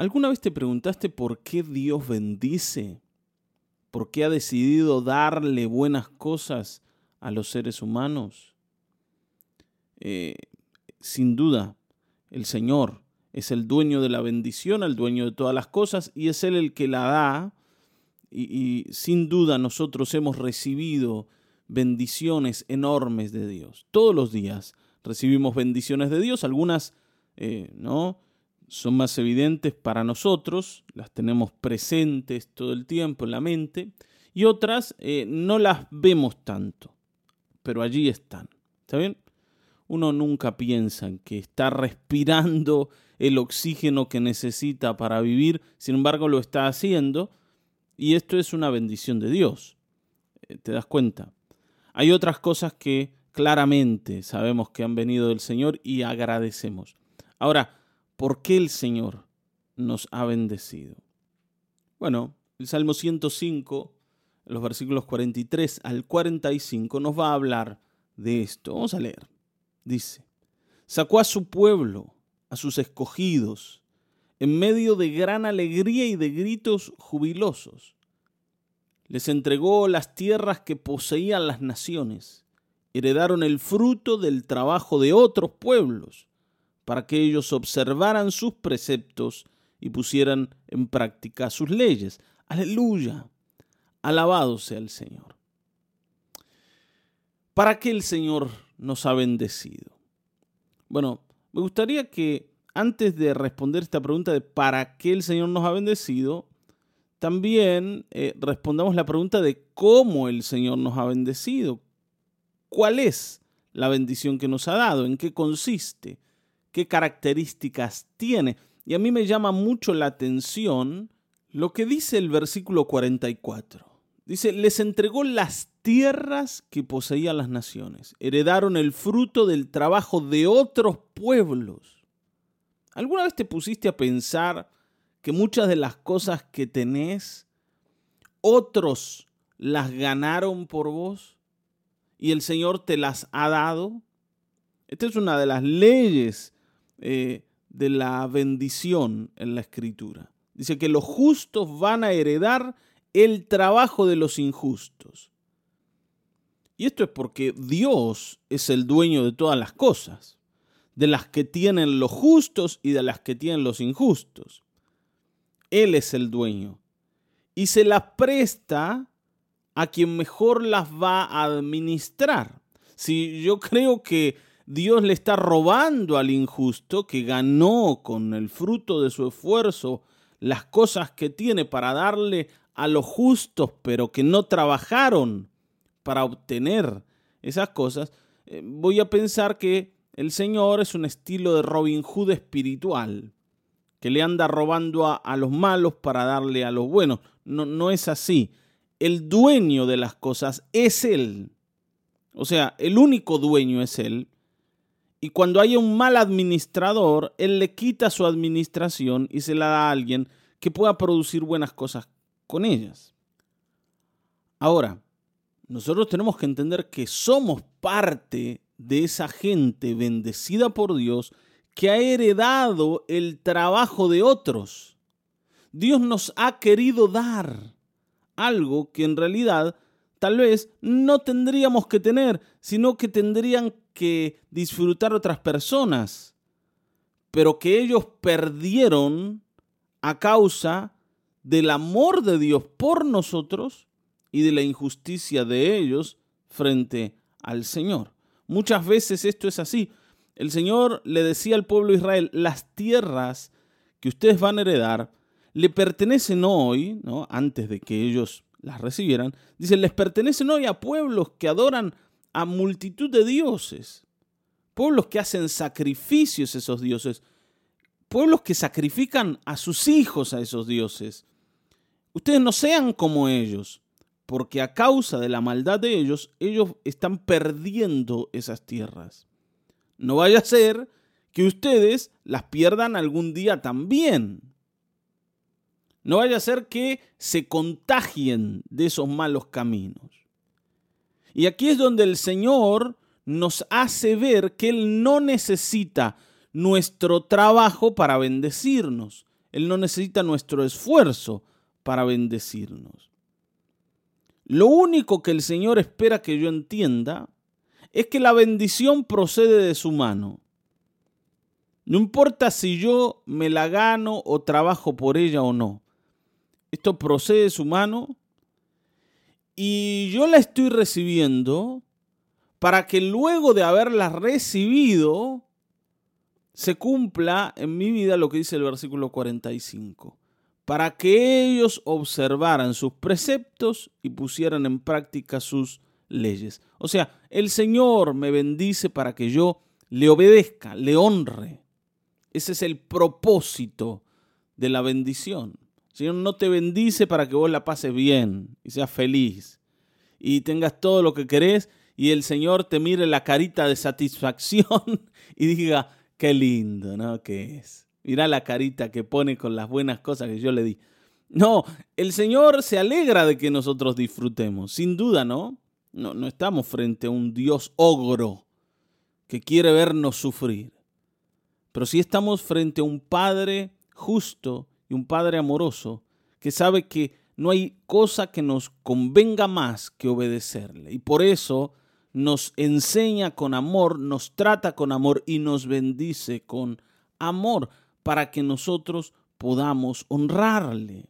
¿Alguna vez te preguntaste por qué Dios bendice? ¿Por qué ha decidido darle buenas cosas a los seres humanos? Eh, sin duda, el Señor es el dueño de la bendición, el dueño de todas las cosas, y es Él el que la da. Y, sin duda nosotros hemos recibido bendiciones enormes de Dios. Todos los días recibimos bendiciones de Dios, algunas eh, no son más evidentes para nosotros, las tenemos presentes todo el tiempo en la mente, y otras eh, no las vemos tanto, pero allí están. ¿Está bien? Uno nunca piensa en que está respirando el oxígeno que necesita para vivir, sin embargo lo está haciendo, y esto es una bendición de Dios. Eh, ¿Te das cuenta? Hay otras cosas que claramente sabemos que han venido del Señor y agradecemos. Ahora, ¿por qué el Señor nos ha bendecido? Bueno, el Salmo 105, los versículos 43 al 45, nos va a hablar de esto. Vamos a leer. Dice, sacó a su pueblo, a sus escogidos, en medio de gran alegría y de gritos jubilosos. Les entregó las tierras que poseían las naciones. Heredaron el fruto del trabajo de otros pueblos para que ellos observaran sus preceptos y pusieran en práctica sus leyes. Aleluya. Alabado sea el Señor. ¿Para qué el Señor nos ha bendecido? Bueno, me gustaría que antes de responder esta pregunta de para qué el Señor nos ha bendecido, también eh, respondamos la pregunta de cómo el Señor nos ha bendecido. ¿Cuál es la bendición que nos ha dado? ¿En qué consiste? Qué características tiene. Y a mí me llama mucho la atención lo que dice el versículo 44. Dice, les entregó las tierras que poseían las naciones, heredaron el fruto del trabajo de otros pueblos. ¿Alguna vez te pusiste a pensar que muchas de las cosas que tenés, otros las ganaron por vos y el Señor te las ha dado? Esta es una de las leyes eh, de la bendición en la escritura. Dice que los justos van a heredar el trabajo de los injustos. Y esto es porque Dios es el dueño de todas las cosas, de las que tienen los justos y de las que tienen los injustos. Él es el dueño. Y se las presta a quien mejor las va a administrar. Si yo creo que Dios le está robando al injusto que ganó con el fruto de su esfuerzo las cosas que tiene para darle a los justos, pero que no trabajaron para obtener esas cosas, eh, voy a pensar que el Señor es un estilo de Robin Hood espiritual, que le anda robando a, los malos para darle a los buenos. No, no es así. El dueño de las cosas es Él. O sea, el único dueño es Él y cuando haya un mal administrador, él le quita su administración y se la da a alguien que pueda producir buenas cosas con ellas. Ahora, nosotros tenemos que entender que somos parte de esa gente bendecida por Dios que ha heredado el trabajo de otros. Dios nos ha querido dar algo que en realidad tal vez no tendríamos que tener, sino que tendrían que disfrutar otras personas, pero que ellos perdieron a causa del amor de Dios por nosotros y de la injusticia de ellos frente al Señor. Muchas veces esto es así. El Señor le decía al pueblo de Israel, las tierras que ustedes van a heredar le pertenecen hoy, ¿no? antes de que ellos las recibieran, dice, les pertenecen hoy a pueblos que adoran a multitud de dioses, pueblos que hacen sacrificios a esos dioses, pueblos que sacrifican a sus hijos a esos dioses. Ustedes no sean como ellos, porque a causa de la maldad de ellos, ellos están perdiendo esas tierras. No vaya a ser que ustedes las pierdan algún día también. No vaya a ser que se contagien de esos malos caminos. Y aquí es donde el Señor nos hace ver que Él no necesita nuestro trabajo para bendecirnos. Él no necesita nuestro esfuerzo para bendecirnos. Lo único que el Señor espera que yo entienda es que la bendición procede de su mano. No importa si yo me la gano o trabajo por ella o no. Esto procede de su mano y yo la estoy recibiendo para que luego de haberla recibido se cumpla en mi vida lo que dice el versículo 45, para que ellos observaran sus preceptos y pusieran en práctica sus leyes. O sea, el Señor me bendice para que yo le obedezca, le honre. Ese es el propósito de la bendición. Señor no te bendice para que vos la pases bien y seas feliz y tengas todo lo que querés y el Señor te mire la carita de satisfacción y diga, qué lindo, ¿no? Que es. Mira la carita que pone con las buenas cosas que yo le di. No, el Señor se alegra de que nosotros disfrutemos, sin duda, ¿no? No, no estamos frente a un Dios ogro que quiere vernos sufrir. Pero sí estamos frente a un Padre justo y un Padre amoroso que sabe que no hay cosa que nos convenga más que obedecerle. Y por eso nos enseña con amor, nos trata con amor y nos bendice con amor para que nosotros podamos honrarle.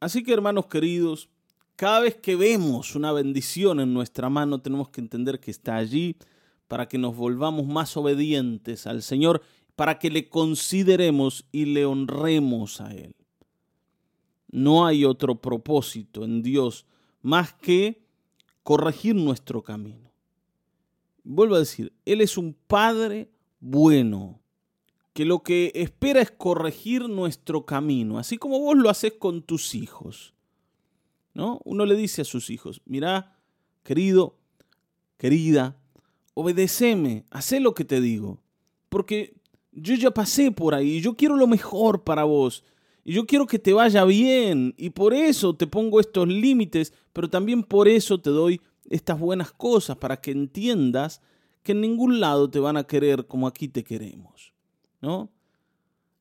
Así que hermanos queridos, cada vez que vemos una bendición en nuestra mano, tenemos que entender que está allí para que nos volvamos más obedientes al Señor, para que le consideremos y le honremos a Él. No hay otro propósito en Dios más que corregir nuestro camino. Vuelvo a decir, Él es un Padre bueno, que lo que espera es corregir nuestro camino, así como vos lo haces con tus hijos. ¿no? Uno le dice a sus hijos, mira, querido, querida, obedeceme, haz lo que te digo, porque yo ya pasé por ahí, yo quiero lo mejor para vos, y yo quiero que te vaya bien, y por eso te pongo estos límites, pero también por eso te doy estas buenas cosas, para que entiendas que en ningún lado te van a querer como aquí te queremos, ¿no?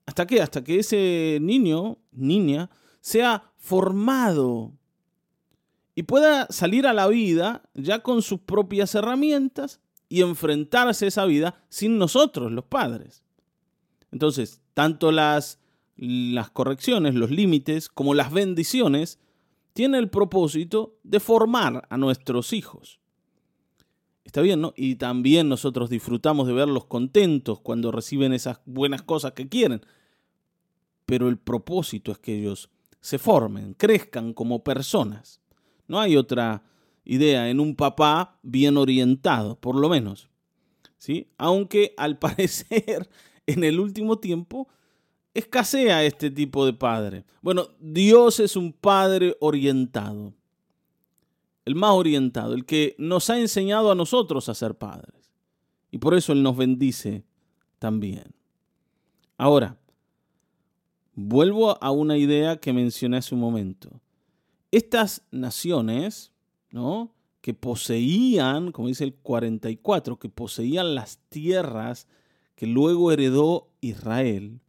¿Hasta qué? Hasta que ese niño, niña, sea formado y pueda salir a la vida ya con sus propias herramientas y enfrentarse a esa vida sin nosotros, los padres. Entonces, tanto las, las correcciones, los límites, como las bendiciones, tienen el propósito de formar a nuestros hijos. Está bien, ¿no? Y también nosotros disfrutamos de verlos contentos cuando reciben esas buenas cosas que quieren. Pero el propósito es que ellos se formen, crezcan como personas. No hay otra idea en un papá bien orientado, por lo menos. ¿Sí? Aunque al parecer en el último tiempo escasea este tipo de padre. Bueno, Dios es un padre orientado. El más orientado, el que nos ha enseñado a nosotros a ser padres. Y por eso Él nos bendice también. Ahora, vuelvo a una idea que mencioné hace un momento. Estas naciones, ¿no? que poseían, como dice el 44, que poseían las tierras que luego heredó Israel,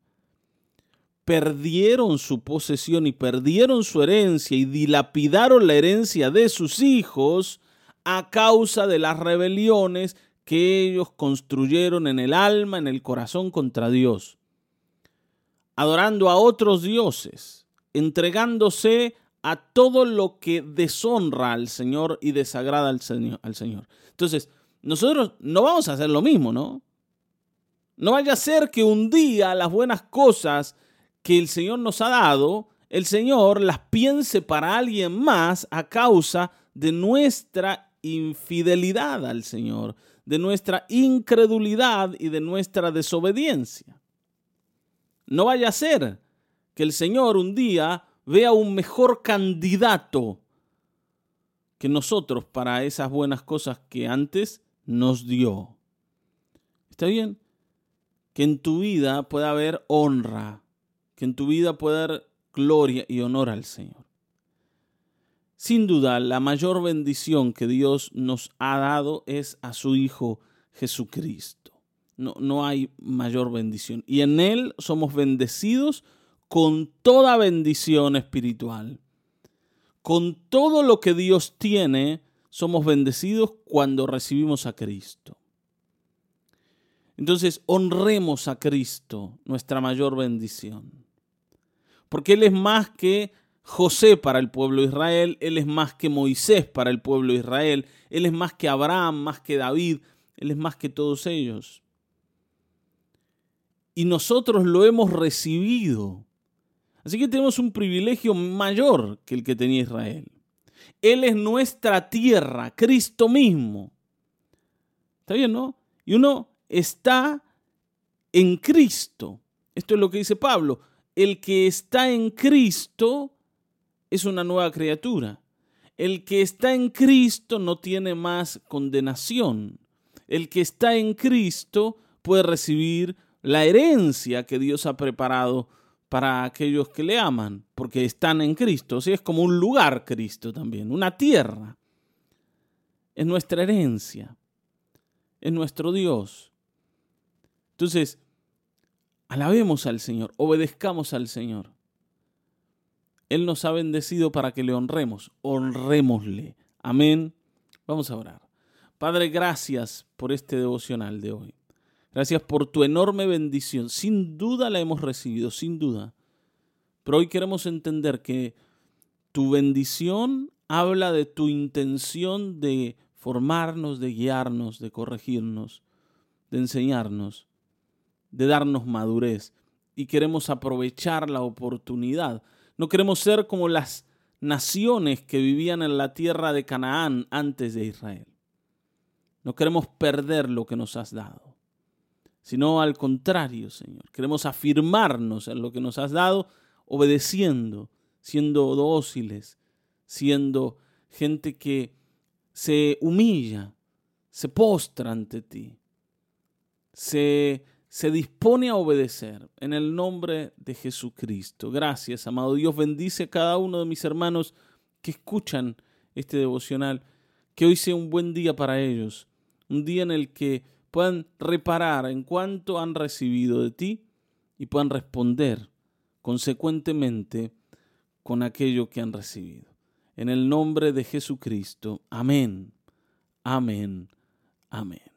perdieron su posesión y perdieron su herencia y dilapidaron la herencia de sus hijos a causa de las rebeliones que ellos construyeron en el alma, en el corazón contra Dios, adorando a otros dioses, entregándose a todo lo que deshonra al Señor y desagrada al Señor. Al Señor. Entonces, nosotros no vamos a hacer lo mismo, ¿no? No vaya a ser que un día las buenas cosas que el Señor nos ha dado, el Señor las piense para alguien más a causa de nuestra infidelidad al Señor, de nuestra incredulidad y de nuestra desobediencia. No vaya a ser que el Señor un día vea un mejor candidato que nosotros para esas buenas cosas que antes nos dio. ¿Está bien? Que en tu vida pueda haber honra, que en tu vida pueda haber gloria y honor al Señor. Sin duda, la mayor bendición que Dios nos ha dado es a su Hijo Jesucristo. no, no hay mayor bendición. Y en Él somos bendecidos con toda bendición espiritual. Con todo lo que Dios tiene, somos bendecidos cuando recibimos a Cristo. Entonces, honremos a Cristo, nuestra mayor bendición. Porque Él es más que José para el pueblo de Israel, Él es más que Moisés para el pueblo de Israel, Él es más que Abraham, más que David, Él es más que todos ellos. Y nosotros lo hemos recibido. Así que tenemos un privilegio mayor que el que tenía Israel. Él es nuestra tierra, Cristo mismo. ¿Está bien, no? Y uno está en Cristo. Esto es lo que dice Pablo. El que está en Cristo es una nueva criatura. El que está en Cristo no tiene más condenación. El que está en Cristo puede recibir la herencia que Dios ha preparado para aquellos que le aman, porque están en Cristo. O es como un lugar Cristo también, una tierra. Es nuestra herencia, es nuestro Dios. Entonces, alabemos al Señor, obedezcamos al Señor. Él nos ha bendecido para que le honremos. Honrémosle. Amén. Vamos a orar. Padre, gracias por este devocional de hoy. Gracias por tu enorme bendición. Sin duda la hemos recibido, sin duda. Pero hoy queremos entender que tu bendición habla de tu intención de formarnos, de guiarnos, de corregirnos, de enseñarnos, de darnos madurez. Y queremos aprovechar la oportunidad no queremos ser como las naciones que vivían en la tierra de Canaán antes de Israel. No queremos perder lo que nos has dado, sino al contrario, Señor. Queremos afirmarnos en lo que nos has dado, obedeciendo, siendo dóciles, siendo gente que se humilla, se postra ante ti, se se dispone a obedecer en el nombre de Jesucristo. Gracias, amado Dios. Bendice a cada uno de mis hermanos que escuchan este devocional. Que hoy sea un buen día para ellos. Un día en el que puedan reparar en cuanto han recibido de ti y puedan responder consecuentemente con aquello que han recibido. En el nombre de Jesucristo. Amén. Amén. Amén.